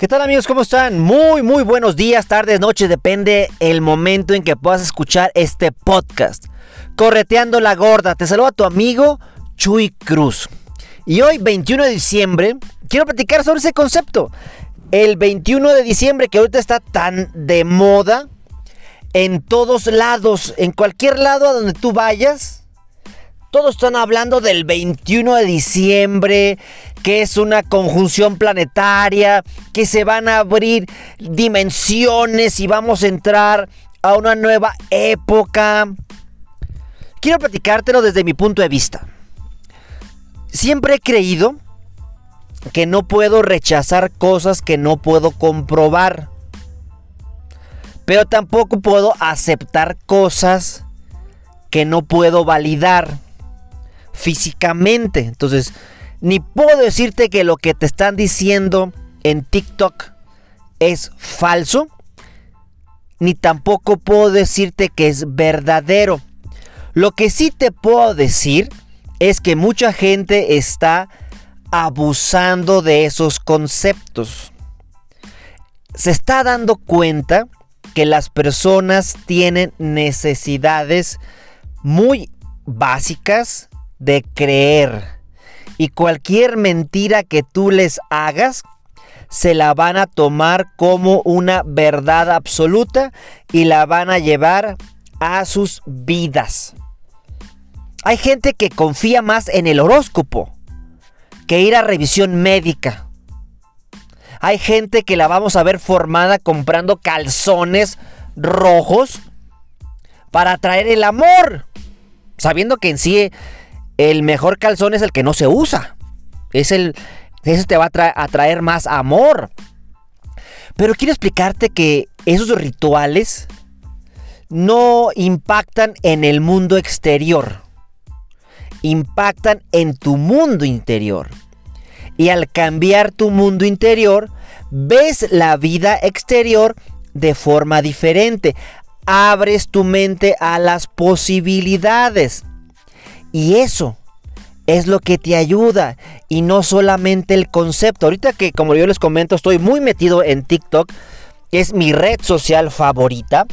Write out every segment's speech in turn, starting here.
¿Qué tal amigos? ¿Cómo están? Muy, muy buenos días, tardes, noches, depende el momento en que puedas escuchar este podcast. Correteando la gorda, te saluda tu amigo Chuy Cruz. Y hoy, 21 de diciembre, quiero platicar sobre ese concepto. El 21 de diciembre que ahorita está tan de moda en todos lados, en cualquier lado a donde tú vayas, todos están hablando del 21 de diciembre, que es una conjunción planetaria, que se van a abrir dimensiones y vamos a entrar a una nueva época. Quiero platicártelo desde mi punto de vista. Siempre he creído que no puedo rechazar cosas que no puedo comprobar. Pero tampoco puedo aceptar cosas que no puedo validar físicamente. Entonces, ni puedo decirte que lo que te están diciendo en TikTok es falso, ni tampoco puedo decirte que es verdadero. Lo que sí te puedo decir es que mucha gente está abusando de esos conceptos. Se está dando cuenta que las personas tienen necesidades muy básicas de creer. Y cualquier mentira que tú les hagas, se la van a tomar como una verdad absoluta y la van a llevar a sus vidas. Hay gente que confía más en el horóscopo que ir a revisión médica. Hay gente que la vamos a ver formada comprando calzones rojos para atraer el amor, sabiendo que en sí el mejor calzón es el que no se usa. Es el, ese te va a, traer más amor. Pero quiero explicarte que esos rituales no impactan en el mundo exterior. Impactan en tu mundo interior. Y al cambiar tu mundo interior, ves la vida exterior de forma diferente. Abres tu mente a las posibilidades. Y eso es lo que te ayuda y no solamente el concepto. Ahorita que como yo les comento estoy muy metido en TikTok, es mi red social favorita.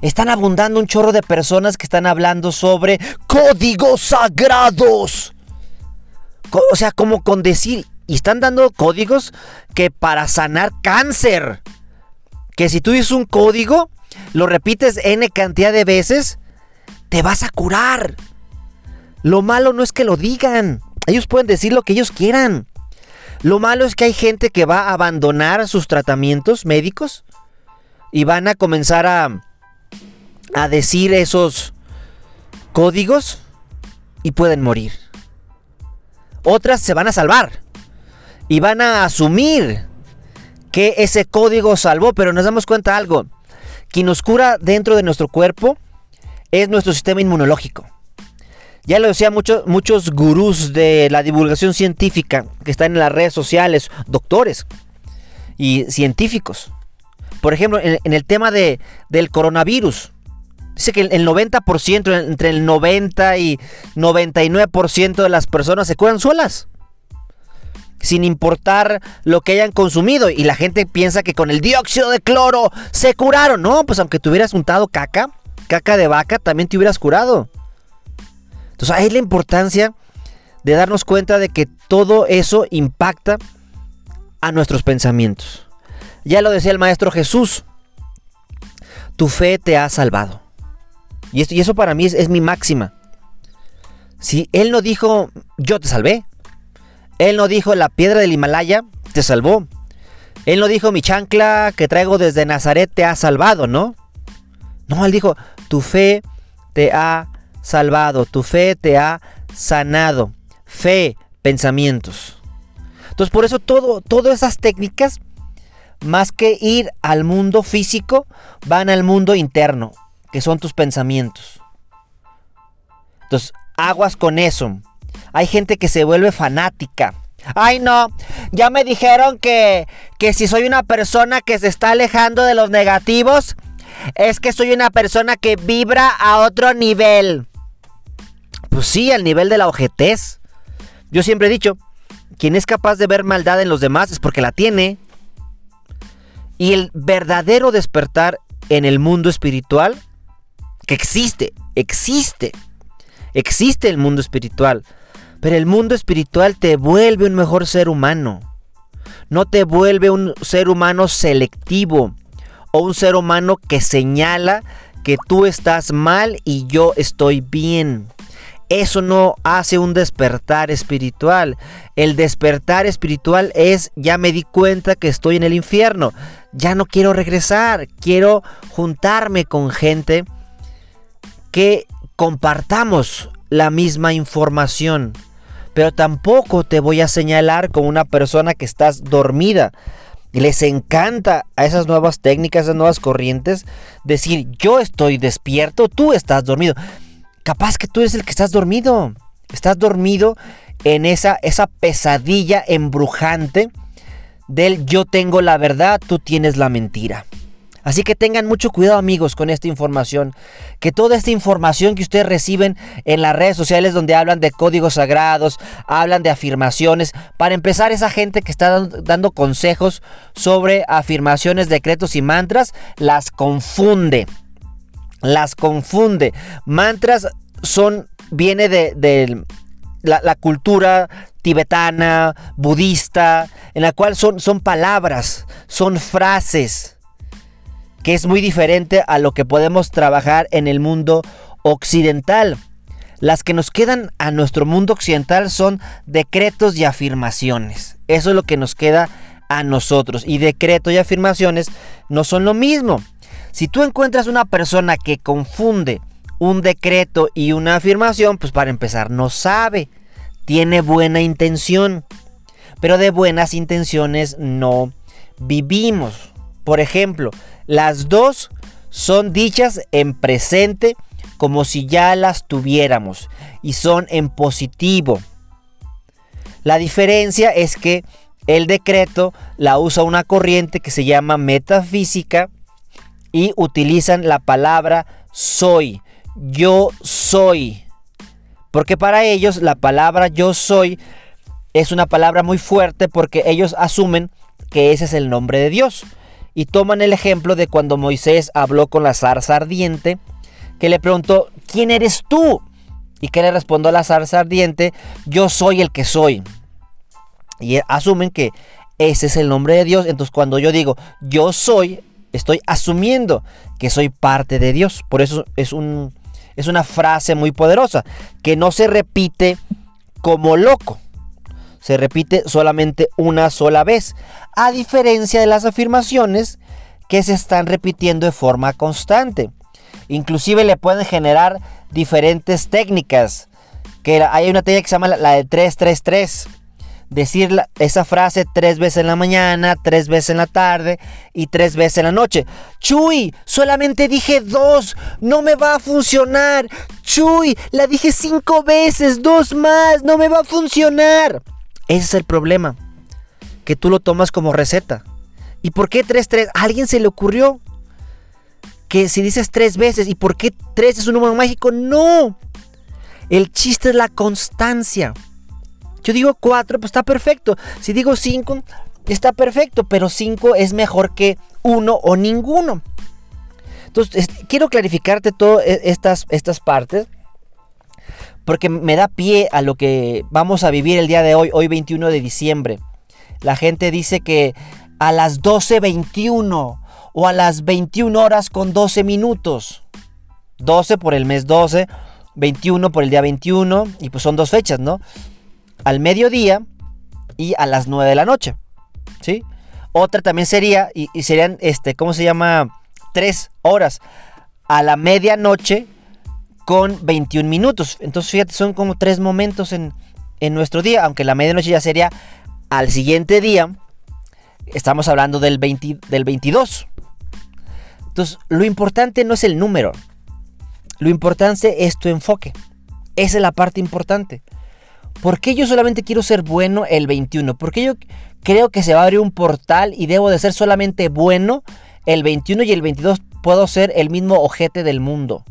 Están abundando un chorro de personas que están hablando sobre códigos sagrados. O sea, como con decir, y están dando códigos que para sanar cáncer. Que si tú dices un código, lo repites n cantidad de veces, te vas a curar. Lo malo no es que lo digan. Ellos pueden decir lo que ellos quieran. Lo malo es que hay gente que va a abandonar sus tratamientos médicos y van a comenzar a, a decir esos códigos y pueden morir. Otras se van a salvar y van a asumir que ese código salvó, pero nos damos cuenta de algo. Quien nos cura dentro de nuestro cuerpo es nuestro sistema inmunológico. Ya lo decía muchos gurús de la divulgación científica que están en las redes sociales, doctores y científicos. Por ejemplo, en, el tema de, del coronavirus. Dice que el 90%, entre el 90 y 99% de las personas se curan solas. Sin importar lo que hayan consumido. Y la gente piensa que con el dióxido de cloro se curaron. No, pues aunque te hubieras untado caca, caca de vaca, también te hubieras curado. Entonces ahí la importancia de darnos cuenta de que todo eso impacta a nuestros pensamientos. Ya lo decía el Maestro Jesús, tu fe te ha salvado. Y, eso para mí es, mi máxima. Si Él no dijo, yo te salvé. Él no dijo, la piedra del Himalaya te salvó. Él no dijo, mi chancla que traigo desde Nazaret te ha salvado, ¿no? No, Él dijo, tu fe te ha salvado, tu fe te ha sanado. Fe, pensamientos. Entonces por eso todo, todas esas técnicas, más que ir al mundo físico, van al mundo interno, que son tus pensamientos. Entonces, aguas con eso. Hay gente que se vuelve fanática. Ay no, ya me dijeron que, que si soy una persona que se está alejando de los negativos, es que soy una persona que vibra a otro nivel. Pues sí, al nivel de la ojetez. Yo siempre he dicho, quien es capaz de ver maldad en los demás es porque la tiene. Y el verdadero despertar en el mundo espiritual, que existe, existe, existe el mundo espiritual. Pero el mundo espiritual te vuelve un mejor ser humano. No te vuelve un ser humano selectivo o un ser humano que señala que tú estás mal y yo estoy bien. Eso no hace un despertar espiritual. El despertar espiritual es, ya me di cuenta que estoy en el infierno. Ya no quiero regresar. Quiero juntarme con gente que compartamos la misma información. Pero tampoco te voy a señalar como una persona que estás dormida. Les encanta a esas nuevas técnicas, esas nuevas corrientes, decir yo estoy despierto, tú estás dormido. Capaz que tú eres el que estás dormido. Estás dormido en esa, esa pesadilla embrujante del yo tengo la verdad, tú tienes la mentira. Así que tengan mucho cuidado amigos con esta información. Que toda esta información que ustedes reciben en las redes sociales donde hablan de códigos sagrados, hablan de afirmaciones. Para empezar, esa gente que está dando consejos sobre afirmaciones, decretos y mantras, las confunde las confunde. Mantras son, viene de, la, cultura tibetana, budista, en la cual son, son palabras, son frases, que es muy diferente a lo que podemos trabajar en el mundo occidental. Las que nos quedan a nuestro mundo occidental son decretos y afirmaciones. Eso es lo que nos queda a nosotros. Y decretos y afirmaciones no son lo mismo. Si tú encuentras una persona que confunde un decreto y una afirmación, pues para empezar no sabe, tiene buena intención, pero de buenas intenciones no vivimos. Por ejemplo, las dos son dichas en presente como si ya las tuviéramos y son en positivo. La diferencia es que el decreto la usa una corriente que se llama metafísica y utilizan la palabra soy. Yo soy. Porque para ellos la palabra yo soy es una palabra muy fuerte porque ellos asumen que ese es el nombre de Dios. Y toman el ejemplo de cuando Moisés habló con la zarza ardiente, que le preguntó, ¿quién eres tú? Y que le respondió la zarza ardiente, yo soy el que soy. Y asumen que ese es el nombre de Dios. Entonces cuando yo digo, yo soy, Estoy asumiendo que soy parte de Dios. Por eso es, un, es una frase muy poderosa, que no se repite como loco. Se repite solamente una sola vez. A diferencia de las afirmaciones que se están repitiendo de forma constante. Inclusive le pueden generar diferentes técnicas. Que hay una técnica que se llama la de 333 decir esa frase tres veces en la mañana, tres veces en la tarde y tres veces en la noche. Chuy, solamente dije dos, no me va a funcionar. Chuy, la dije cinco veces, dos más, no me va a funcionar. Ese es el problema, que tú lo tomas como receta. ¿Y por qué tres, tres? ¿A alguien se le ocurrió que si dices tres veces, ¿y por qué tres es un número mágico? No. El chiste es la constancia. Yo digo 4, pues está perfecto. Si digo 5, está perfecto, pero 5 es mejor que 1 o ninguno. Entonces, quiero clarificarte todas e, estas, estas partes porque me da pie a lo que vamos a vivir el día de hoy, hoy 21 de diciembre. La gente dice que a las 12.21 o a las 21 horas con 12 minutos. 12 por el mes 12, 21 por el día 21 y pues son dos fechas, ¿no? Al mediodía y a las 9 de la noche. ¿Sí? Otra también sería, y, serían, este, ¿cómo se llama? Tres horas a la medianoche con 21 minutos. Entonces, fíjate, son como tres momentos en, en nuestro día, aunque la medianoche ya sería al siguiente día. Estamos hablando del, del 22. Entonces, lo importante no es el número. Lo importante es tu enfoque. Esa es la parte importante. ¿Por qué yo solamente quiero ser bueno el 21? Porque yo creo que se va a abrir un portal y debo de ser solamente bueno el 21 y el 22 puedo ser el mismo ojete del mundo?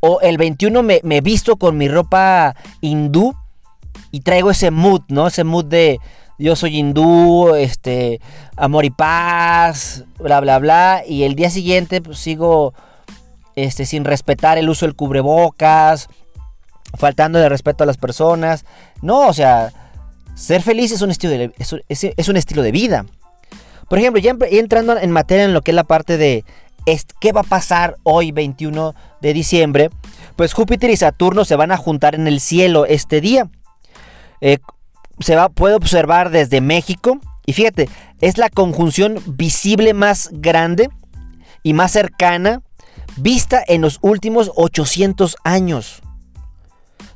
O el 21 me, me visto con mi ropa hindú y traigo ese mood, ¿no? Ese mood de yo soy hindú, este, amor y paz, bla, bla, bla. Y el día siguiente pues, sigo este, sin respetar el uso del cubrebocas, faltando de respeto a las personas. No, o sea, ser feliz es un estilo de, es, un estilo de vida. Por ejemplo, ya entrando en materia en lo que es la parte de qué va a pasar hoy 21 de diciembre, pues Júpiter y Saturno se van a juntar en el cielo este día. Eh, se va, puede observar desde México y fíjate, es la conjunción visible más grande y más cercana vista en los últimos 800 años.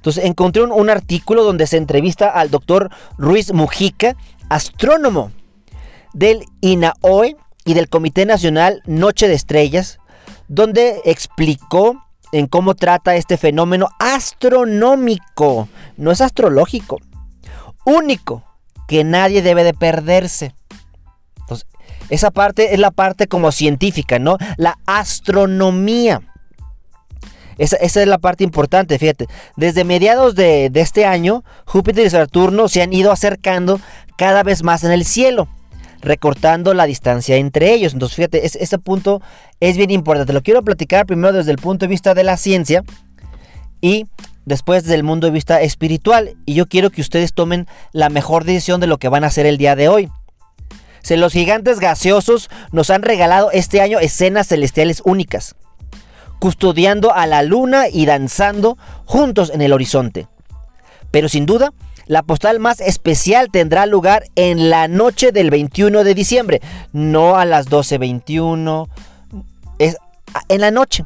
Entonces encontré un, artículo donde se entrevista al doctor Ruiz Mujica, astrónomo del INAOE y del Comité Nacional Noche de Estrellas, donde explicó en cómo trata este fenómeno astronómico, no es astrológico, único, que nadie debe de perderse. Entonces, esa parte es la parte como científica, ¿no? La astronomía. Esa, es la parte importante, fíjate. Desde mediados de, este año, Júpiter y Saturno se han ido acercando cada vez más en el cielo, recortando la distancia entre ellos. Entonces, fíjate, ese punto es bien importante. Lo quiero platicar primero desde el punto de vista de la ciencia y después desde el mundo de vista espiritual. Y yo quiero que ustedes tomen la mejor decisión de lo que van a hacer el día de hoy. Los gigantes gaseosos nos han regalado este año escenas celestiales únicas custodiando a la luna y danzando juntos en el horizonte. Pero sin duda, la postal más especial tendrá lugar en la noche del 21 de diciembre, no a las 12.21, es en la noche,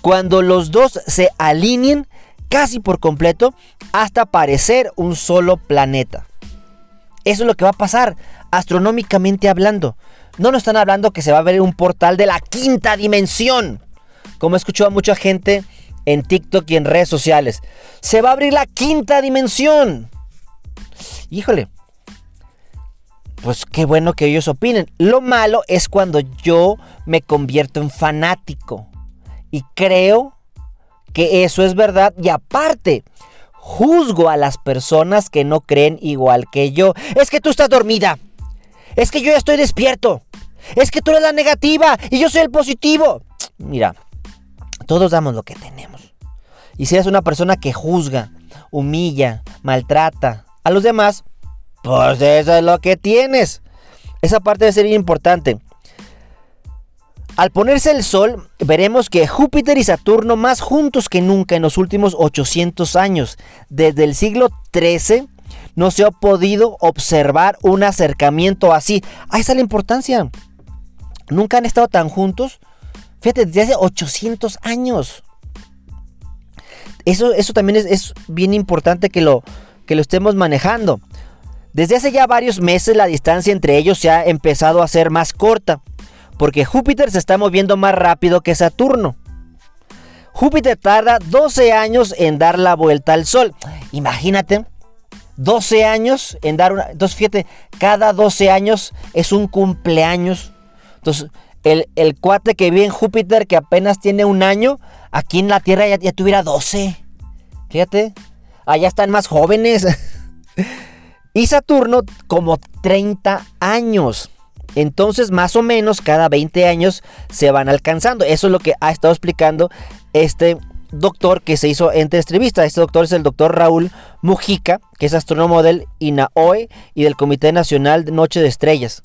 cuando los dos se alineen casi por completo hasta parecer un solo planeta. Eso es lo que va a pasar, astronómicamente hablando. No nos están hablando que se va a ver un portal de la quinta dimensión como he escuchado a mucha gente en TikTok y en redes sociales. Se va a abrir la quinta dimensión. Híjole. Pues qué bueno que ellos opinen. Lo malo es cuando yo me convierto en fanático. Y creo que eso es verdad. Y aparte, juzgo a las personas que no creen igual que yo. Es que tú estás dormida. Es que yo ya estoy despierto. Es que tú eres la negativa y yo soy el positivo. Mira, todos damos lo que tenemos. Y si eres una persona que juzga, humilla, maltrata a los demás, pues eso es lo que tienes. Esa parte debe ser importante. Al ponerse el sol, veremos que Júpiter y Saturno más juntos que nunca en los últimos 800 años. Desde el siglo XIII no se ha podido observar un acercamiento así. Ahí está la importancia. Nunca han estado tan juntos Fíjate, desde hace 800 años. Eso, eso también es, bien importante que lo, que lo estemos manejando. Desde hace ya varios meses la distancia entre ellos se ha empezado a ser más corta, porque Júpiter se está moviendo más rápido que Saturno. Júpiter tarda 12 años en dar la vuelta al Sol. Imagínate, 12 años en dar una... Entonces fíjate, cada 12 años es un cumpleaños. Entonces, el, cuate que vive en Júpiter, que apenas tiene un año, aquí en la Tierra ya, tuviera 12. Fíjate, allá están más jóvenes. y Saturno como 30 años. Entonces, más o menos cada 20 años se van alcanzando. Eso es lo que ha estado explicando este doctor que se hizo entre entrevista. Este doctor es el doctor Raúl Mujica, que es astrónomo del INAOE y del Comité Nacional de Noche de Estrellas.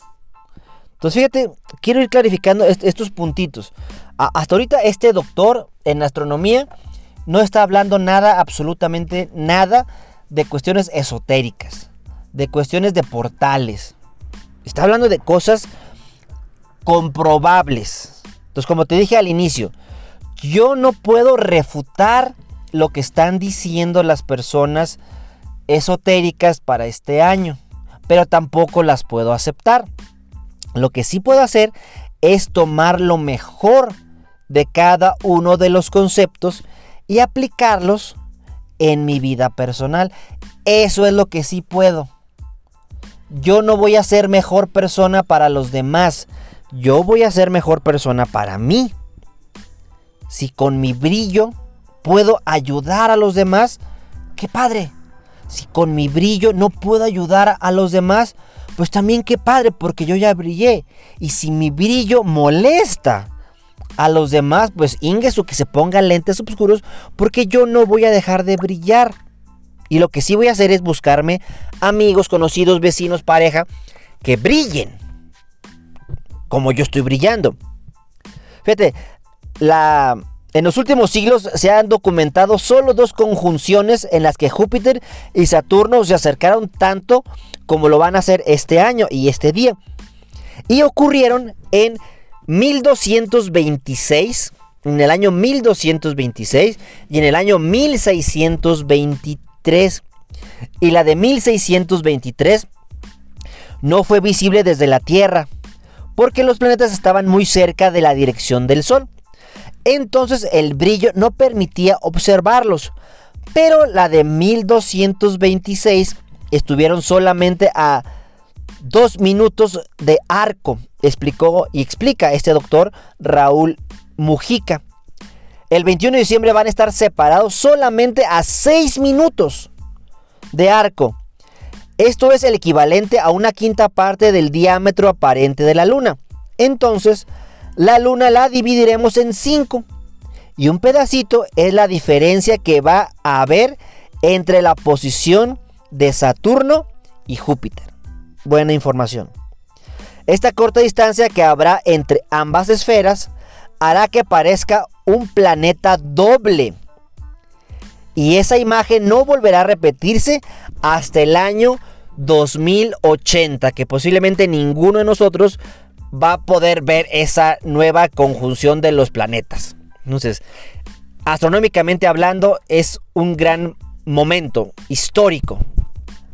Entonces, fíjate, quiero ir clarificando estos puntitos. hasta ahorita este doctor en astronomía no está hablando nada, absolutamente nada, de cuestiones esotéricas, de cuestiones de portales. Está hablando de cosas comprobables. Entonces, como te dije al inicio, yo no puedo refutar lo que están diciendo las personas esotéricas para este año, pero tampoco las puedo aceptar. Lo que sí puedo hacer es tomar lo mejor de cada uno de los conceptos y aplicarlos en mi vida personal. Eso es lo que sí puedo. Yo no voy a ser mejor persona para los demás. Yo voy a ser mejor persona para mí. Si con mi brillo puedo ayudar a los demás, qué padre. Si con mi brillo no puedo ayudar a los demás, pues también qué padre, porque yo ya brillé. Y si mi brillo molesta a los demás, pues ingesu que se pongan lentes oscuros, porque yo no voy a dejar de brillar. Y lo que sí voy a hacer es buscarme amigos, conocidos, vecinos, pareja, que brillen. Como yo estoy brillando. Fíjate, la, en los últimos siglos se han documentado solo dos conjunciones en las que Júpiter y Saturno se acercaron tanto como lo van a hacer este año y este día. Y ocurrieron en 1226, en el año 1226 y en el año 1623. Y la de 1623 no fue visible desde la Tierra, porque los planetas estaban muy cerca de la dirección del Sol entonces el brillo no permitía observarlos. Pero la de 1226 estuvieron solamente a dos minutos de arco, explicó y explica este doctor Raúl Mujica. El 21 de diciembre van a estar separados solamente a seis minutos de arco. Esto es el equivalente a una quinta parte del diámetro aparente de la luna. Entonces, la luna la dividiremos en 5. Y un pedacito es la diferencia que va a haber entre la posición de Saturno y Júpiter. Buena información. Esta corta distancia que habrá entre ambas esferas hará que parezca un planeta doble. Y esa imagen no volverá a repetirse hasta el año 2080, que posiblemente ninguno de nosotros va a poder ver esa nueva conjunción de los planetas. Entonces, astronómicamente hablando, es un gran momento histórico,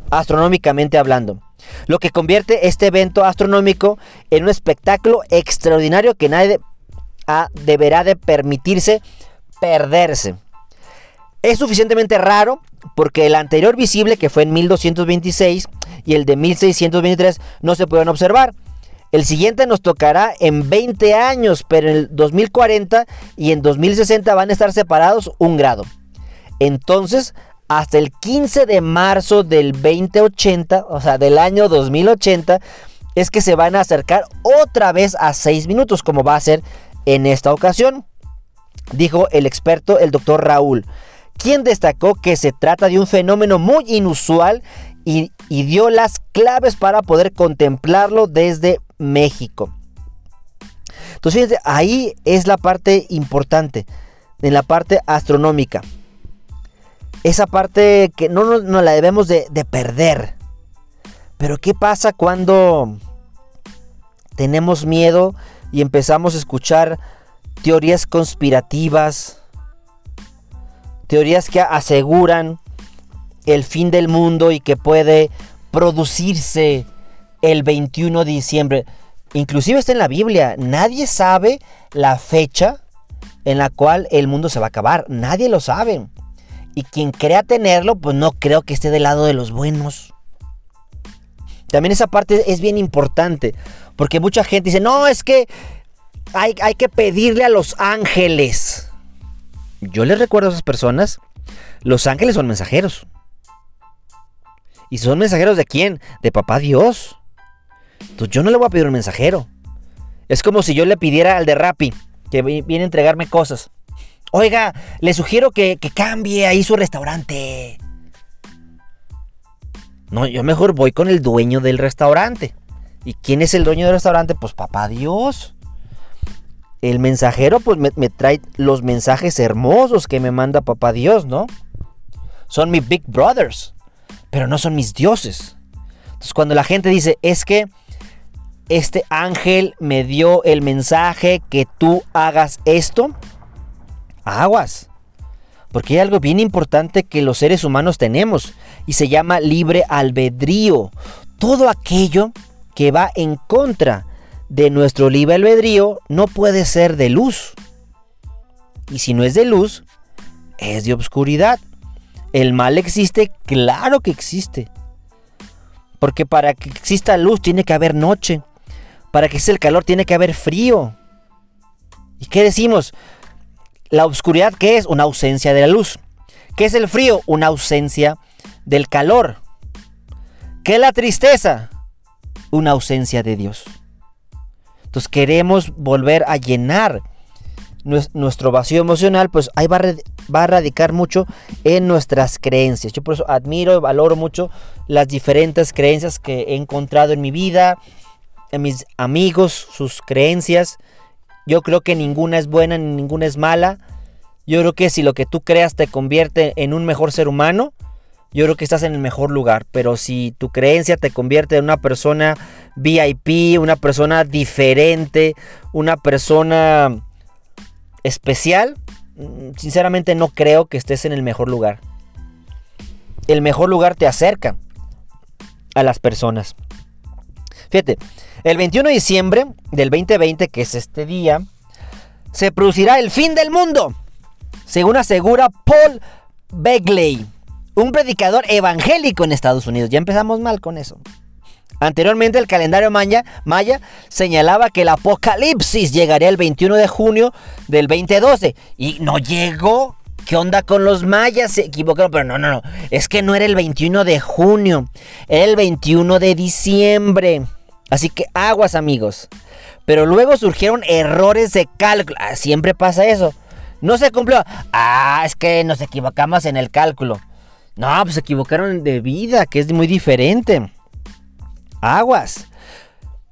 astronómicamente hablando. Lo que convierte este evento astronómico en un espectáculo extraordinario que nadie deberá de permitirse perderse. Es suficientemente raro porque el anterior visible, que fue en 1226, y el de 1623 no se pueden observar. El siguiente nos tocará en 20 años, pero en el 2040 y en 2060 van a estar separados un grado. Entonces, hasta el 15 de marzo del 2080, o sea, del año 2080, es que se van a acercar otra vez a 6 minutos, como va a ser en esta ocasión, dijo el experto, el doctor Raúl, quien destacó que se trata de un fenómeno muy inusual y, y dio las claves para poder contemplarlo desde México. Entonces, fíjense, ahí es la parte importante, en la parte astronómica. Esa parte que no nos la debemos de, de perder. Pero ¿qué pasa cuando tenemos miedo y empezamos a escuchar teorías conspirativas? Teorías que aseguran el fin del mundo y que puede producirse el 21 de diciembre. Inclusive está en la Biblia. Nadie sabe la fecha en la cual el mundo se va a acabar. Nadie lo sabe. Y quien crea tenerlo, pues no creo que esté del lado de los buenos. También esa parte es bien importante. Porque mucha gente dice, no, es que hay, hay que pedirle a los ángeles. Yo les recuerdo a esas personas, los ángeles son mensajeros. ¿Y son mensajeros de quién? De papá Dios. Entonces yo no le voy a pedir un mensajero. Es como si yo le pidiera al de Rappi, que viene a entregarme cosas. Oiga, le sugiero que, que cambie ahí su restaurante. No, yo mejor voy con el dueño del restaurante. ¿Y quién es el dueño del restaurante? Pues papá Dios. El mensajero pues me, me, trae los mensajes hermosos que me manda papá Dios, ¿no? Son mis big brothers, pero no son mis dioses. Entonces cuando la gente dice, es que este ángel me dio el mensaje que tú hagas esto, aguas. Porque hay algo bien importante que los seres humanos tenemos y se llama libre albedrío. Todo aquello que va en contra de nuestro libre albedrío no puede ser de luz. Y si no es de luz, es de obscuridad. ¿El mal existe? Claro que existe. Porque para que exista luz tiene que haber noche. Para que exista el calor tiene que haber frío. ¿Y qué decimos? La oscuridad, ¿qué es? Una ausencia de la luz. ¿Qué es el frío? Una ausencia del calor. ¿Qué es la tristeza? Una ausencia de Dios. Entonces queremos volver a llenar nuestro vacío emocional, pues ahí va a, radicar mucho en nuestras creencias. Yo por eso admiro y valoro mucho las diferentes creencias que he encontrado en mi vida, en mis amigos, sus creencias. Yo creo que ninguna es buena ni ninguna es mala. Yo creo que si lo que tú creas te convierte en un mejor ser humano, yo creo que estás en el mejor lugar. Pero si tu creencia te convierte en una persona VIP, una persona diferente, una persona especial, mm, sinceramente no creo que estés en el mejor lugar. El mejor lugar te acerca a las personas. Fíjate, el 21 de diciembre del 2020, que es este día, se producirá el fin del mundo, según asegura Paul Begley, un predicador evangélico en Estados Unidos. Ya empezamos mal con eso. Anteriormente el calendario maya, señalaba que el apocalipsis llegaría el 21 de junio del 2012 y no llegó. ¿Qué onda con los mayas? Se equivocaron, pero no, no, no. Es que no era el 21 de junio, era el 21 de diciembre. Así que aguas amigos. Pero luego surgieron errores de cálculo. Ah, siempre pasa eso. No se cumplió. Ah, es que nos equivocamos en el cálculo. No, pues se equivocaron de vida, que es muy diferente. Aguas.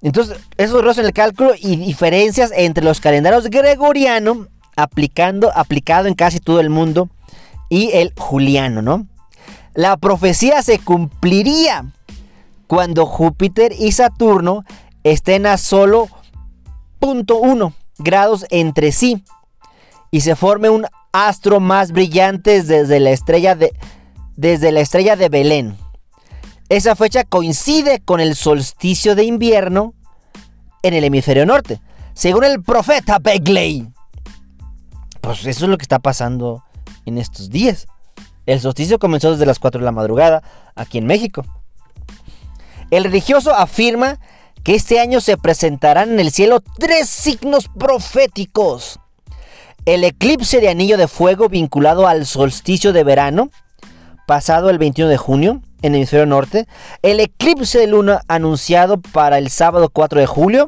Entonces, esos errores en el cálculo y diferencias entre los calendarios gregoriano aplicando, aplicado en casi todo el mundo y el juliano, ¿no? La profecía se cumpliría cuando Júpiter y Saturno estén a solo 0.1 grados entre sí y se forme un astro más brillante desde la estrella de, desde la estrella de Belén. Esa fecha coincide con el solsticio de invierno en el hemisferio norte, según el profeta Begley. Pues eso es lo que está pasando en estos días. El solsticio comenzó desde las 4 de la madrugada aquí en México. El religioso afirma que este año se presentarán en el cielo tres signos proféticos. El eclipse de anillo de fuego vinculado al solsticio de verano, pasado el 21 de junio, en el hemisferio norte, el eclipse de luna anunciado para el sábado 4 de julio,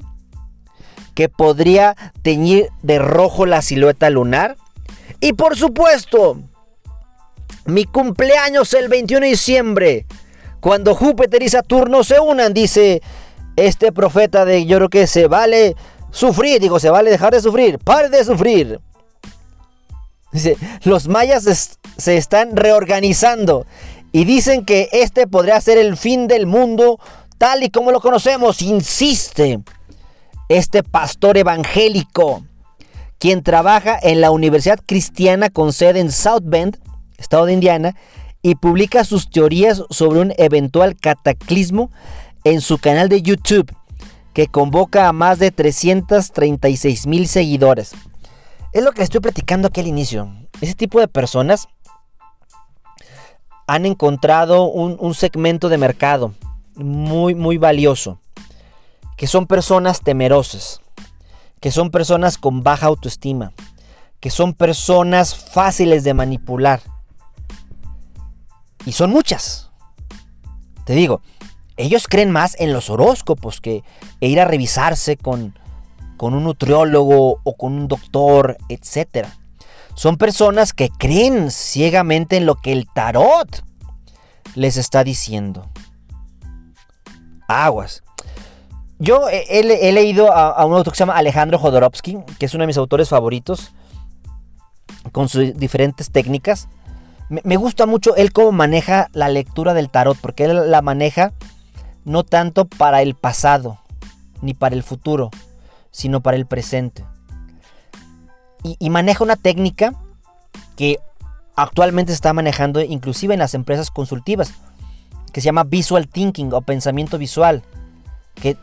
que podría teñir de rojo la silueta lunar. Y por supuesto, mi cumpleaños el 21 de diciembre, cuando Júpiter y Saturno se unan, dice este profeta de yo creo que se vale sufrir, digo, se vale dejar de sufrir, pare de sufrir. Dice, los mayas se están reorganizando y dicen que este podría ser el fin del mundo tal y como lo conocemos, insiste este pastor evangélico, quien trabaja en la Universidad Cristiana con sede en South Bend, estado de Indiana, y publica sus teorías sobre un eventual cataclismo en su canal de YouTube, que convoca a más de 336 mil seguidores. Es lo que estoy platicando aquí al inicio. Ese tipo de personas han encontrado un, segmento de mercado muy, muy valioso, que son personas temerosas, que son personas con baja autoestima, que son personas fáciles de manipular. Y son muchas. Te digo, ellos creen más en los horóscopos que ir a revisarse con, con un nutriólogo o con un doctor, etcétera. Son personas que creen ciegamente en lo que el tarot les está diciendo. Aguas. Yo he, leído a, un autor que se llama Alejandro Jodorowsky, que es uno de mis autores favoritos, con sus diferentes técnicas. Me, gusta mucho él cómo maneja la lectura del tarot, porque él la maneja no tanto para el pasado, ni para el futuro, sino para el presente y, maneja una técnica que actualmente se está manejando inclusive en las empresas consultivas, que se llama visual thinking o pensamiento visual, que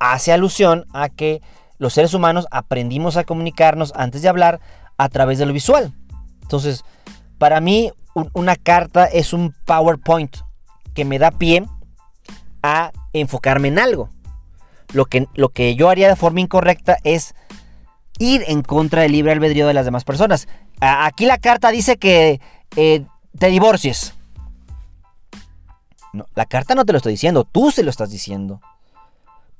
hace alusión a que los seres humanos aprendimos a comunicarnos antes de hablar a través de lo visual. Entonces, para mí una carta es un PowerPoint que me da pie a enfocarme en algo. Lo que, lo que yo haría de forma incorrecta es ir en contra del libre albedrío de las demás personas. Aquí la carta dice que eh, te divorcies. la carta no te lo estoy diciendo, tú se lo estás diciendo.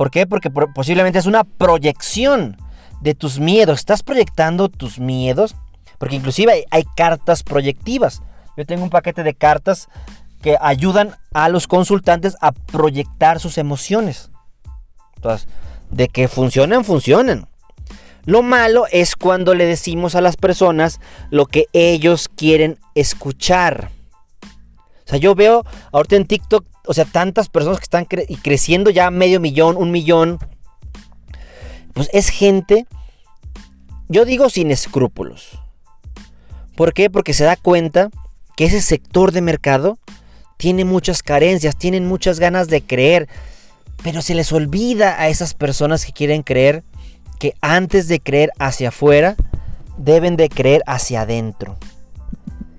¿Por qué? Porque posiblemente es una proyección de tus miedos. Estás proyectando tus miedos. Porque inclusive hay cartas proyectivas. Yo tengo un paquete de cartas que ayudan a los consultantes a proyectar sus emociones. Entonces, de que funcionan, funcionan. Lo malo es cuando le decimos a las personas lo que ellos quieren escuchar. O sea, yo veo ahorita en TikTok, o sea, tantas personas que están creciendo ya medio millón, un millón. Pues es gente, yo digo sin escrúpulos. ¿Por qué? Porque se da cuenta que ese sector de mercado tiene muchas carencias, tienen muchas ganas de creer, pero se les olvida a esas personas que quieren creer que antes de creer hacia afuera, deben de creer hacia adentro.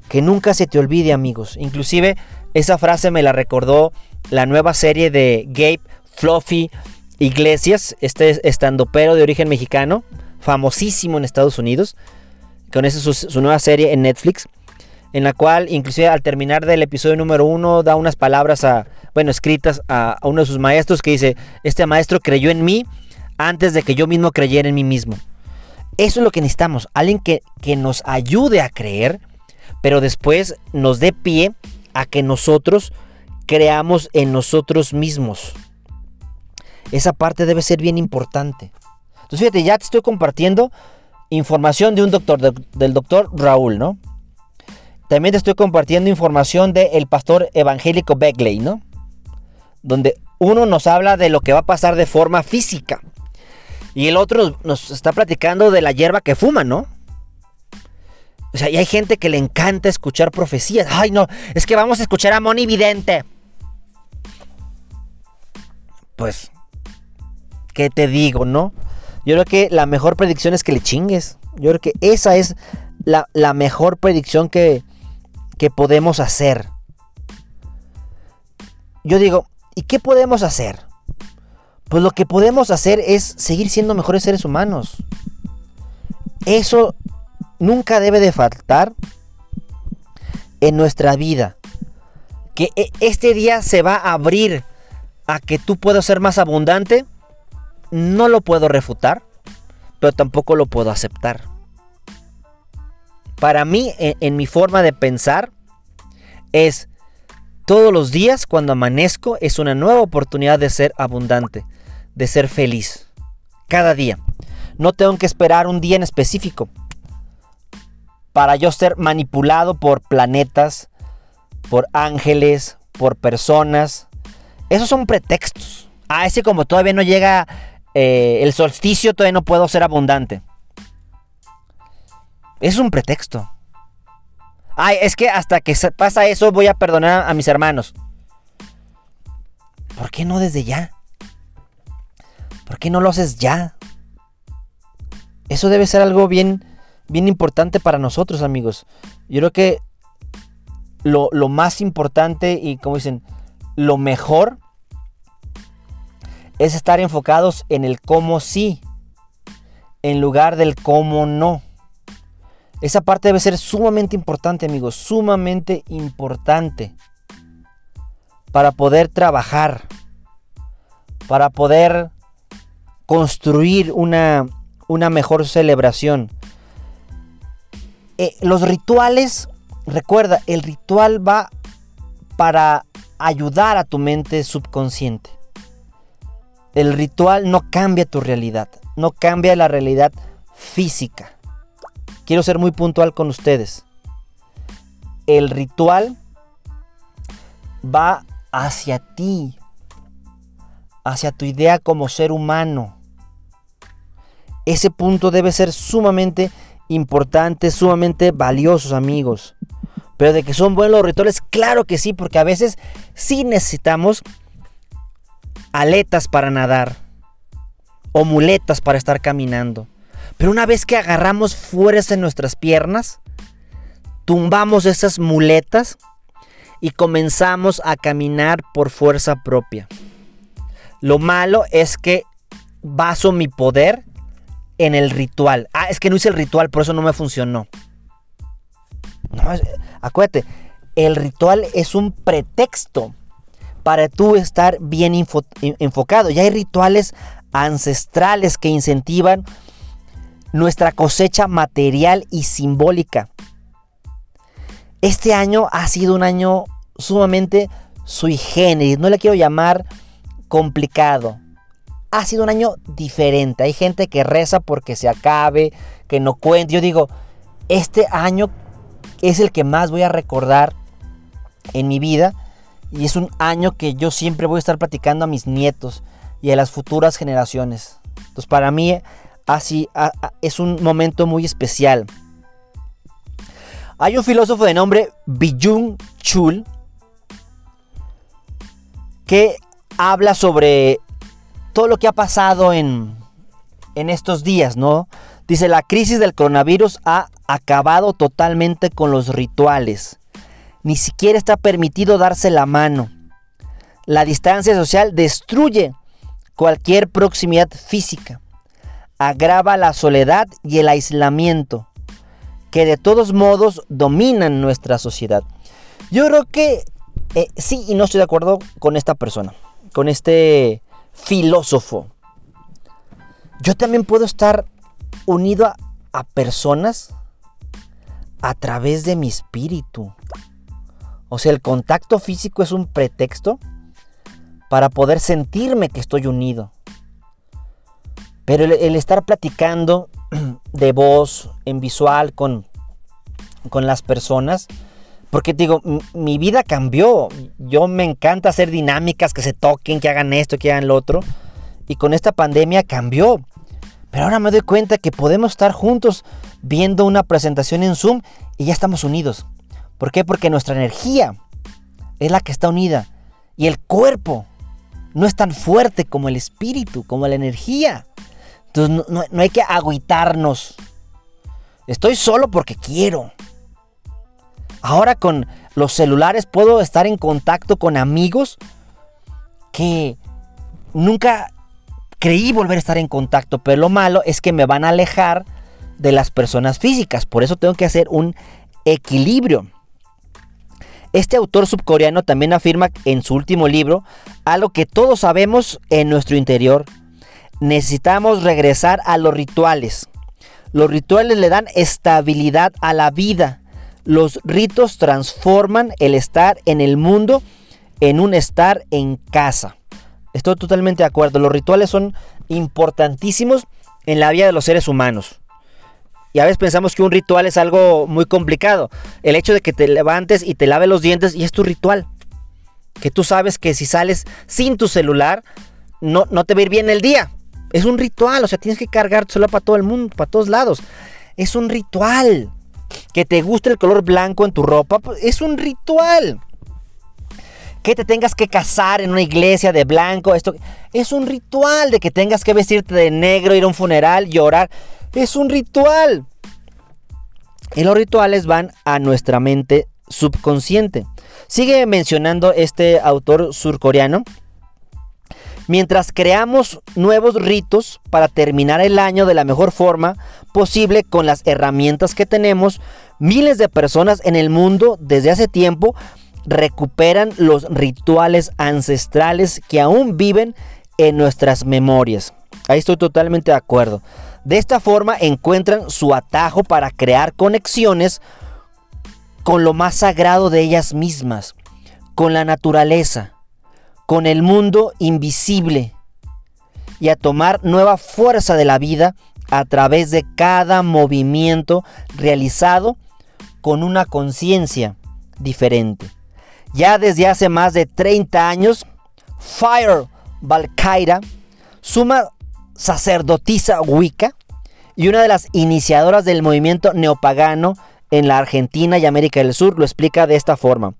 Que nunca se te olvide, amigos. Inclusive esa frase me la recordó la nueva serie de Gabe Fluffy Iglesias, este estandopero de origen mexicano, famosísimo en Estados Unidos, con esa su, su nueva serie en Netflix en la cual inclusive al terminar del episodio número uno da unas palabras a, bueno, escritas a, uno de sus maestros que dice, este maestro creyó en mí antes de que yo mismo creyera en mí mismo. Eso es lo que necesitamos, alguien que, que nos ayude a creer, pero después nos dé pie a que nosotros creamos en nosotros mismos. Esa parte debe ser bien importante. Entonces fíjate, ya te estoy compartiendo información de un doctor, del doctor Raúl, ¿no? También te estoy compartiendo información del pastor evangélico Beckley, ¿no? Donde uno nos habla de lo que va a pasar de forma física. Y el otro nos está platicando de la hierba que fuma, ¿no? O sea, y hay gente que le encanta escuchar profecías. Ay, no, es que vamos a escuchar a Moni Vidente. Pues, ¿qué te digo, no? Yo creo que la mejor predicción es que le chingues. Yo creo que esa es la, la mejor predicción que, que podemos hacer. Yo digo, ¿y qué podemos hacer? Pues lo que podemos hacer es seguir siendo mejores seres humanos. Eso nunca debe de faltar en nuestra vida. Que e, este día se va a abrir a que tú puedas ser más abundante, no lo puedo refutar, pero tampoco lo puedo aceptar. Para mí, en, mi forma de pensar, es todos los días cuando amanezco es una nueva oportunidad de ser abundante, de ser feliz. Cada día. No tengo que esperar un día en específico para yo ser manipulado por planetas, por ángeles, por personas. Esos son pretextos. A ese como todavía no llega eh, el solsticio, todavía no puedo ser abundante. Es un pretexto. Ay, es que hasta que pasa eso voy a perdonar a mis hermanos. ¿Por qué no desde ya? ¿Por qué no lo haces ya? Eso debe ser algo bien, bien importante para nosotros, amigos. Yo creo que lo, lo más importante y como dicen, lo mejor es estar enfocados en el cómo sí, en lugar del cómo no. Esa parte debe ser sumamente importante, amigos, sumamente importante para poder trabajar, para poder construir una, una mejor celebración. Eh, los rituales, recuerda, el ritual va para ayudar a tu mente subconsciente. El ritual no cambia tu realidad, no cambia la realidad física quiero ser muy puntual con ustedes. El ritual va hacia ti, hacia tu idea como ser humano. Ese punto debe ser sumamente importante, sumamente valioso, amigos. Pero de que son buenos los rituales, claro que sí, porque a veces sí necesitamos aletas para nadar o muletas para estar caminando. Pero una vez que agarramos fuerza en nuestras piernas, tumbamos esas muletas y comenzamos a caminar por fuerza propia. Lo malo es que baso mi poder en el ritual. Ah, es que no hice el ritual, por eso no me funcionó. No, acuérdate, el ritual es un pretexto para tú estar bien enfocado. Ya hay rituales ancestrales que incentivan nuestra cosecha material y simbólica. Este año ha sido un año sumamente sui generis, no le quiero llamar complicado. Ha sido un año diferente. Hay gente que reza porque se acabe, que no cuente. Yo digo, este año es el que más voy a recordar en mi vida y es un año que yo siempre voy a estar platicando a mis nietos y a las futuras generaciones. Entonces para mí así es un momento muy especial. Hay un filósofo de nombre Byung Chul que habla sobre todo lo que ha pasado en, en estos días, ¿no? Dice, la crisis del coronavirus ha acabado totalmente con los rituales. Ni siquiera está permitido darse la mano. La distancia social destruye cualquier proximidad física. Agrava la soledad y el aislamiento que de todos modos dominan nuestra sociedad. Yo creo que eh, sí y no estoy de acuerdo con esta persona, con este filósofo. Yo también puedo estar unido a, personas a través de mi espíritu. O sea, el contacto físico es un pretexto para poder sentirme que estoy unido. Pero el, estar platicando de voz, en visual, con, con las personas, porque digo, mi vida cambió. Yo me encanta hacer dinámicas que se toquen, que hagan esto, que hagan lo otro. Y con esta pandemia cambió. Pero ahora me doy cuenta que podemos estar juntos viendo una presentación en Zoom y ya estamos unidos. ¿Por qué? Porque nuestra energía es la que está unida. Y el cuerpo no es tan fuerte como el espíritu, como la energía. Entonces no, hay que agüitarnos. Estoy solo porque quiero. Ahora con los celulares puedo estar en contacto con amigos que nunca creí volver a estar en contacto, pero lo malo es que me van a alejar de las personas físicas. Por eso tengo que hacer un equilibrio. Este autor subcoreano también afirma en su último libro algo que todos sabemos en nuestro interior. Necesitamos regresar a los rituales. Los rituales le dan estabilidad a la vida. Los ritos transforman el estar en el mundo en un estar en casa. Estoy totalmente de acuerdo. Los rituales son importantísimos en la vida de los seres humanos. Y a veces pensamos que un ritual es algo muy complicado. El hecho de que te levantes y te laves los dientes y es tu ritual. Que tú sabes que si sales sin tu celular, no, no te va a ir bien el día. Es un ritual, o sea, tienes que cargar tu para todo el mundo, para todos lados. Es un ritual. Que te guste el color blanco en tu ropa, pues, es un ritual. Que te tengas que casar en una iglesia de blanco, esto es un ritual de que tengas que vestirte de negro, ir a un funeral, llorar. Es un ritual. Y los rituales van a nuestra mente subconsciente. Sigue mencionando este autor surcoreano. Mientras creamos nuevos ritos para terminar el año de la mejor forma posible con las herramientas que tenemos, miles de personas en el mundo desde hace tiempo recuperan los rituales ancestrales que aún viven en nuestras memorias. Ahí estoy totalmente de acuerdo. De esta forma encuentran su atajo para crear conexiones con lo más sagrado de ellas mismas, con la naturaleza, con el mundo invisible y a tomar nueva fuerza de la vida a través de cada movimiento realizado con una conciencia diferente. Ya desde hace más de 30 años, Fire Valkyra suma sacerdotisa Wicca y una de las iniciadoras del movimiento neopagano en la Argentina y América del Sur lo explica de esta forma.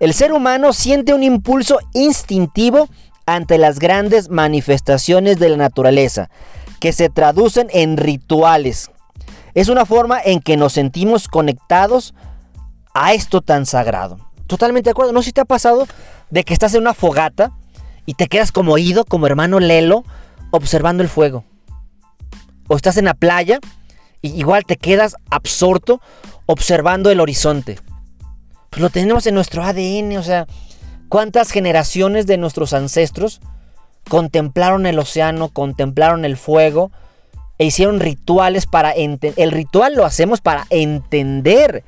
El ser humano siente un impulso instintivo ante las grandes manifestaciones de la naturaleza, que se traducen en rituales. Es una forma en que nos sentimos conectados a esto tan sagrado. Totalmente de acuerdo. No sé si te ha pasado de que estás en una fogata y te quedas como oído, como hermano Lelo, observando el fuego. O estás en la playa y igual te quedas absorto observando el horizonte. Pues lo tenemos en nuestro ADN, o sea, ¿cuántas generaciones de nuestros ancestros contemplaron el océano, contemplaron el fuego e hicieron rituales para entender? El ritual lo hacemos para entender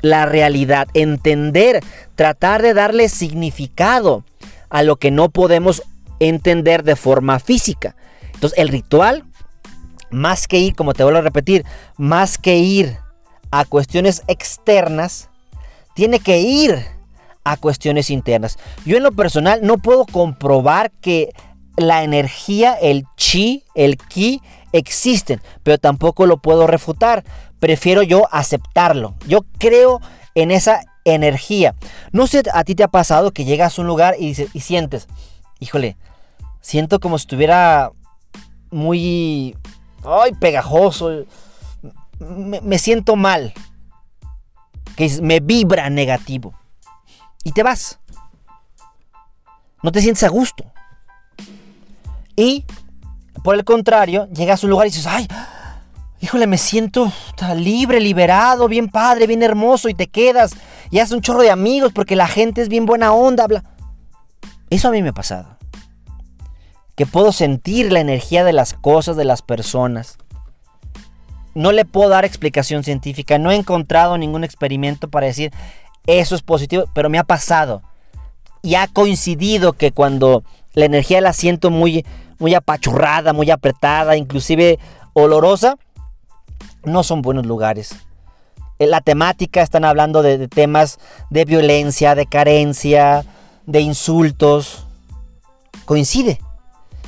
la realidad, entender, tratar de darle significado a lo que no podemos entender de forma física. Entonces, el ritual, más que ir, como te vuelvo a repetir, más que ir a cuestiones externas, tiene que ir a cuestiones internas. Yo en lo personal no puedo comprobar que la energía, el chi, el ki existen, pero tampoco lo puedo refutar. Prefiero yo aceptarlo. Yo creo en esa energía. No sé, a ti te ha pasado que llegas a un lugar y, y sientes, híjole, siento como si estuviera muy, ay, pegajoso me, siento mal, que me vibra negativo. Y te vas. No te sientes a gusto. Y, por el contrario, llegas a un lugar y dices, ay, híjole, me siento libre, liberado, bien padre, bien hermoso, y te quedas y haces un chorro de amigos porque la gente es bien buena onda, bla. Eso a mí me ha pasado. Que puedo sentir la energía de las cosas, de las personas. No le puedo dar explicación científica, no he encontrado ningún experimento para decir eso es positivo, pero me ha pasado. Y ha coincidido que cuando la energía la siento muy, muy apachurrada, muy apretada, inclusive olorosa, no son buenos lugares. En la temática están hablando de, de temas de violencia, de carencia, de insultos. Coincide.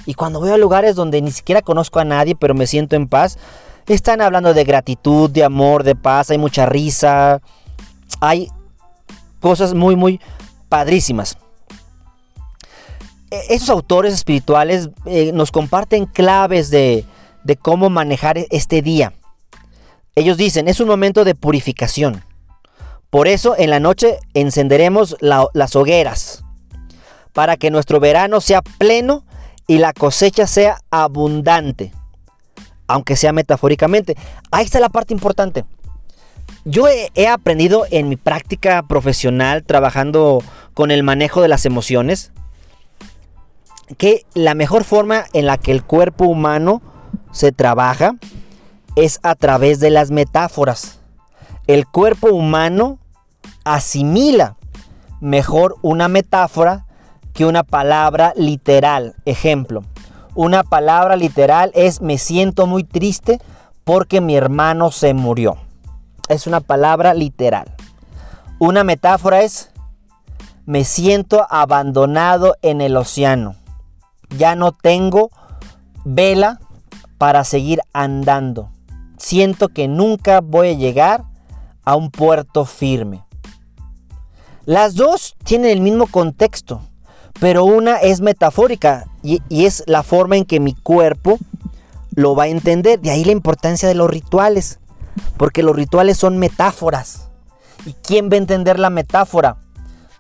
Y cuando voy a lugares donde ni siquiera conozco a nadie, pero me siento en paz, están hablando de gratitud, de amor, de paz, hay mucha risa, hay cosas muy, muy padrísimas. E, esos autores espirituales eh, nos comparten claves de, cómo manejar este día. Ellos dicen, es un momento de purificación. Por eso en la noche encenderemos las hogueras, para que nuestro verano sea pleno y la cosecha sea abundante aunque sea metafóricamente. Ahí está la parte importante. Yo he, aprendido en mi práctica profesional trabajando con el manejo de las emociones que la mejor forma en la que el cuerpo humano se trabaja es a través de las metáforas. El cuerpo humano asimila mejor una metáfora que una palabra literal. Ejemplo, una palabra literal es me siento muy triste porque mi hermano se murió. Es una palabra literal. Una metáfora es me siento abandonado en el océano. Ya no tengo vela para seguir andando. Siento que nunca voy a llegar a un puerto firme. Las dos tienen el mismo contexto pero una es metafórica y, es la forma en que mi cuerpo lo va a entender. De ahí la importancia de los rituales, porque los rituales son metáforas. ¿Y quién va a entender la metáfora?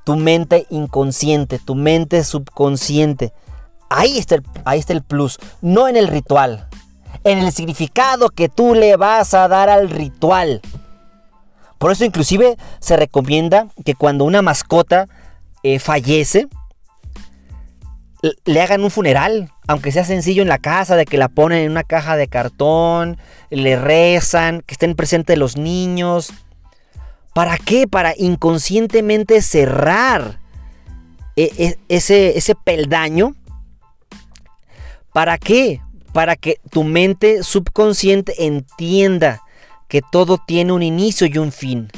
Tu mente inconsciente, tu mente subconsciente. Ahí está, el, ahí está el plus, no en el ritual, en el significado que tú le vas a dar al ritual. Por eso inclusive se recomienda que cuando una mascota eh, fallece, le hagan un funeral, aunque sea sencillo en la casa, de que la ponen en una caja de cartón, le rezan, que estén presentes los niños. ¿Para qué? Para inconscientemente cerrar e, e, ese, ese peldaño. ¿Para qué? Para que tu mente subconsciente entienda que todo tiene un inicio y un fin.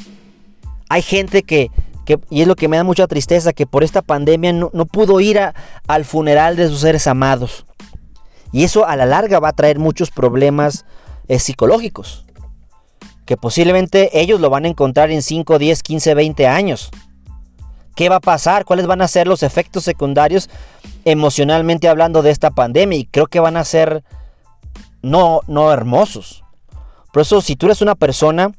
Hay gente que y es lo que me da mucha tristeza, que por esta pandemia no, pudo ir al funeral de sus seres amados. Y eso a la larga va a traer muchos problemas eh, psicológicos. que posiblemente ellos lo van a encontrar en 5, 10, 15, 20 años. ¿Qué va a pasar? ¿Cuáles van a ser los efectos secundarios emocionalmente hablando de esta pandemia? Y creo que van a ser no, no hermosos. Por eso, si tú eres una persona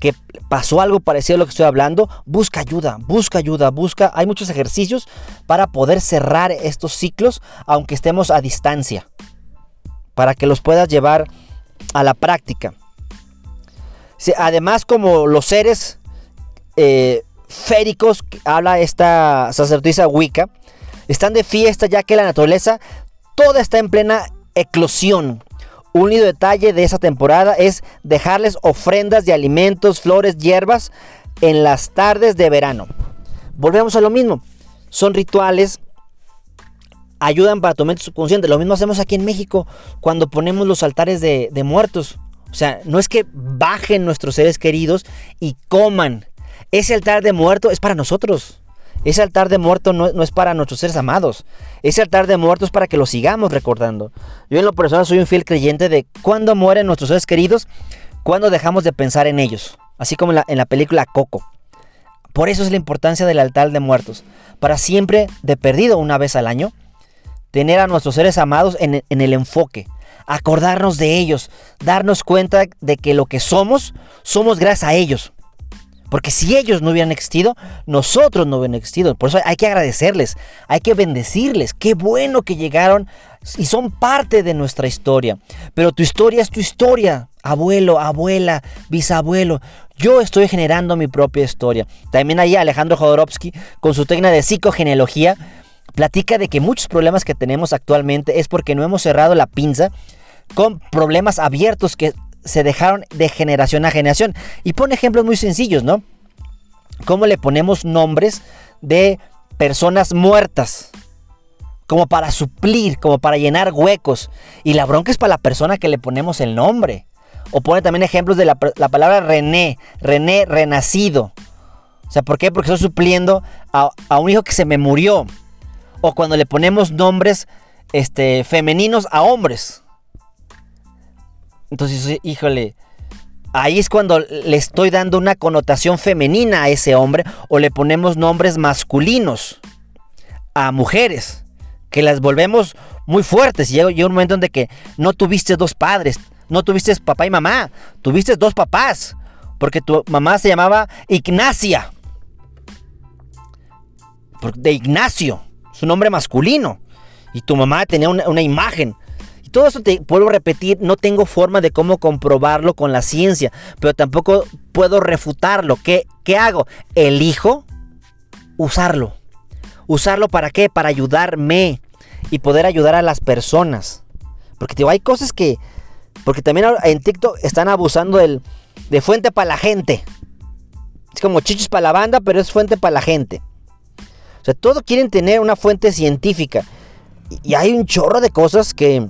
que pasó algo parecido a lo que estoy hablando, busca ayuda, busca ayuda, busca. Hay muchos ejercicios para poder cerrar estos ciclos, aunque estemos a distancia, para que los puedas llevar a la práctica. Además, como los seres eh, féricos, habla esta sacerdotisa Wicca, están de fiesta ya que la naturaleza toda está en plena eclosión. Un detalle de esa temporada es dejarles ofrendas de alimentos, flores, hierbas en las tardes de verano. Volvemos a lo mismo. Son rituales, ayudan para tu mente subconsciente. Lo mismo hacemos aquí en México cuando ponemos los altares de, de muertos. O sea, no es que bajen nuestros seres queridos y coman ese altar de muerto es para nosotros. Ese altar de muerto no, es para nuestros seres amados. Ese altar de muerto es para que lo sigamos recordando. Yo en lo personal soy un fiel creyente de cuando mueren nuestros seres queridos, cuando dejamos de pensar en ellos. Así como en la, película Coco. Por eso es la importancia del altar de muertos. Para siempre, de perdido una vez al año, tener a nuestros seres amados en el enfoque. Acordarnos de ellos. Darnos cuenta de que lo que somos, somos gracias a ellos. Porque si ellos no hubieran existido, nosotros no hubieran existido. Por eso hay que agradecerles, hay que bendecirles. Qué bueno que llegaron y son parte de nuestra historia. Pero tu historia es tu historia. Abuelo, abuela, bisabuelo. Yo estoy generando mi propia historia. También ahí Alejandro Jodorowsky, con su técnica de psicogenealogía, platica de que muchos problemas que tenemos actualmente es porque no hemos cerrado la pinza con problemas abiertos que se dejaron de generación a generación. Y pone ejemplos muy sencillos, ¿no? ¿Cómo le ponemos nombres de personas muertas? Como para suplir, como para llenar huecos. Y la bronca es para la persona que le ponemos el nombre. O pone también ejemplos de la, palabra René, René renacido. O sea, ¿por qué? Porque estoy supliendo a, a, un hijo que se me murió. O cuando le ponemos nombres este, femeninos a hombres. Entonces, híjole, ahí es cuando le estoy dando una connotación femenina a ese hombre o le ponemos nombres masculinos a mujeres, que las volvemos muy fuertes. Y llega, un momento en que no tuviste dos padres, no tuviste papá y mamá, tuviste dos papás, porque tu mamá se llamaba Ignacia, de Ignacio, su nombre masculino, y tu mamá tenía una imagen todo eso te puedo repetir, no tengo forma de cómo comprobarlo con la ciencia, pero tampoco puedo refutarlo. ¿Qué, qué hago? Elijo usarlo. ¿Usarlo para qué? Para ayudarme y poder ayudar a las personas. Porque digo, hay cosas que... Porque también en TikTok están abusando del, de fuente para la gente. Es como chichis para la banda, pero es fuente para la gente. O sea, todos quieren tener una fuente científica. Y hay un chorro de cosas que,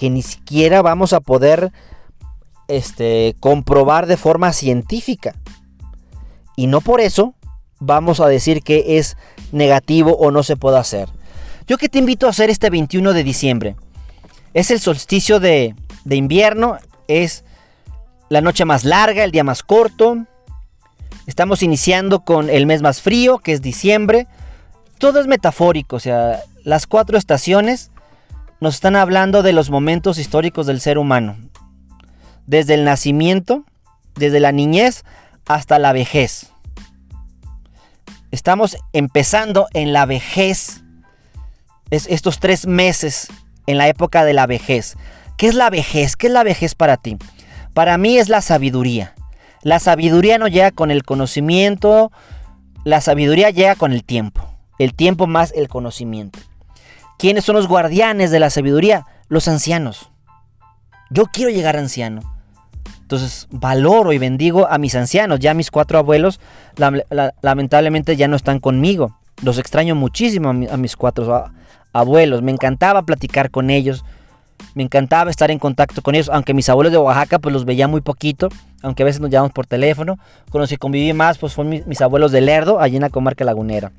que ni siquiera vamos a poder este, comprobar de forma científica. Y no por eso vamos a decir que es negativo o no se puede hacer. Yo que te invito a hacer este 21 de diciembre. Es el solsticio de, de invierno, es la noche más larga, el día más corto. Estamos iniciando con el mes más frío, que es diciembre. Todo es metafórico, o sea, las cuatro estaciones nos están hablando de los momentos históricos del ser humano. Desde el nacimiento, desde la niñez hasta la vejez. Estamos empezando en la vejez, es estos tres meses en la época de la vejez. ¿Qué es la vejez? ¿Qué es la vejez para ti? Para mí es la sabiduría. La sabiduría no llega con el conocimiento, la sabiduría llega con el tiempo. El tiempo más el conocimiento. ¿Quiénes son los guardianes de la sabiduría? Los ancianos. Yo quiero llegar anciano. Entonces valoro y bendigo a mis ancianos. Ya mis cuatro abuelos lamentablemente ya no están conmigo. Los extraño muchísimo a, mis cuatro abuelos. Me encantaba platicar con ellos. Me encantaba estar en contacto con ellos. Aunque mis abuelos de Oaxaca pues los veía muy poquito. Aunque a veces nos llamamos por teléfono. Con los que conviví más pues fueron mis, mis abuelos de Lerdo, allí en la comarca lagunera.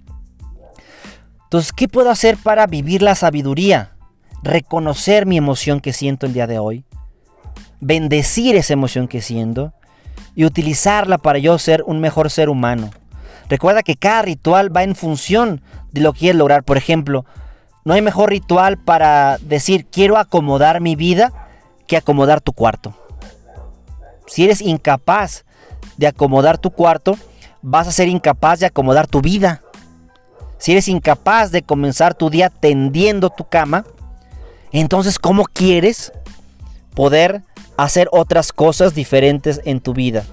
Entonces, ¿qué puedo hacer para vivir la sabiduría? Reconocer mi emoción que siento el día de hoy. bendecir esa emoción que siento y utilizarla para yo ser un mejor ser humano. Recuerda que cada ritual va en función de lo que quieres lograr. Por ejemplo, no hay mejor ritual para decir quiero acomodar mi vida que acomodar tu cuarto. Si eres incapaz de acomodar tu cuarto, vas a ser incapaz de acomodar tu vida. Si eres incapaz de comenzar tu día tendiendo tu cama, entonces ¿cómo quieres poder hacer otras cosas diferentes en tu vida?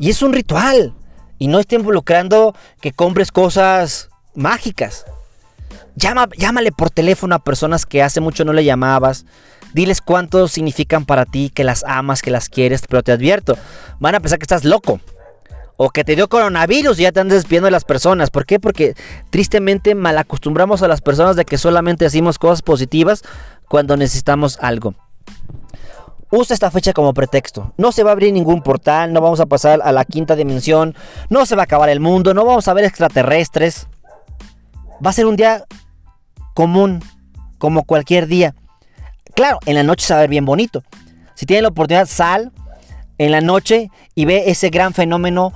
Y es un ritual. Y no está involucrando que compres cosas mágicas. Llama, llámale por teléfono a personas que hace mucho no le llamabas. Diles cuánto significan para ti, que las amas, que las quieres, pero te advierto, van a pensar que estás loco. O que te dio coronavirus y ya te andas despidiendo de las personas. ¿Por qué? Porque tristemente mal acostumbramos a las personas de que solamente decimos cosas positivas cuando necesitamos algo. Usa esta fecha como pretexto. No se va a abrir ningún portal, no vamos a pasar a la quinta dimensión, no se va a acabar el mundo, no vamos a ver extraterrestres. Va a ser un día común, como cualquier día. Claro, en la noche se va a ver bien bonito. Si tienes la oportunidad, sal en la noche y ve ese gran fenómeno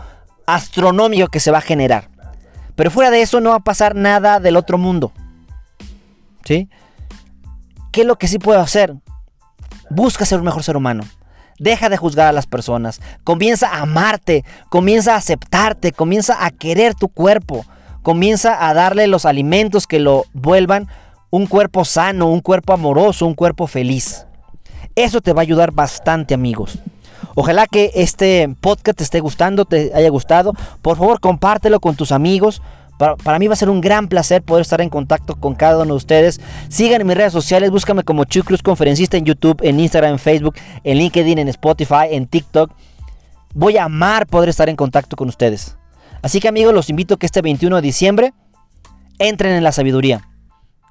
astronómico que se va a generar. Pero fuera de eso no va a pasar nada del otro mundo. ¿Sí? ¿Qué es lo que sí puedo hacer? Busca ser un mejor ser humano. Deja de juzgar a las personas. Comienza a amarte. Comienza a aceptarte. Comienza a querer tu cuerpo. Comienza a darle los alimentos que lo vuelvan un cuerpo sano, un cuerpo amoroso, un cuerpo feliz. Eso te va a ayudar bastante amigos. Ojalá que este podcast te esté gustando, te haya gustado. Por favor, compártelo con tus amigos. Para, mí va a ser un gran placer poder estar en contacto con cada uno de ustedes. Sigan en mis redes sociales, búscame como Chuy Cruz Conferencista en YouTube, en Instagram, en Facebook, en LinkedIn, en Spotify, en TikTok. Voy a amar poder estar en contacto con ustedes. Así que amigos, los invito a que este 21 de diciembre entren en la sabiduría.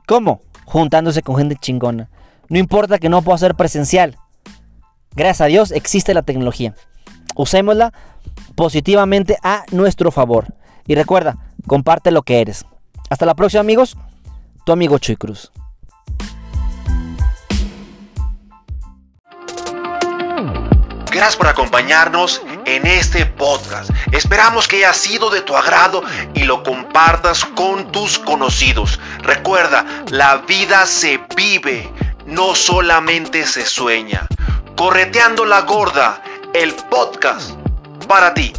¿Cómo? Juntándose con gente chingona. No importa que no pueda ser presencial. Gracias a Dios existe la tecnología. Usémosla positivamente a nuestro favor. Y recuerda, comparte lo que eres. Hasta la próxima amigos, tu amigo Chuy Cruz. Gracias por acompañarnos en este podcast. Esperamos que haya sido de tu agrado y lo compartas con tus conocidos. Recuerda, la vida se vive, no solamente se sueña. Correteando la gorda, el podcast para ti.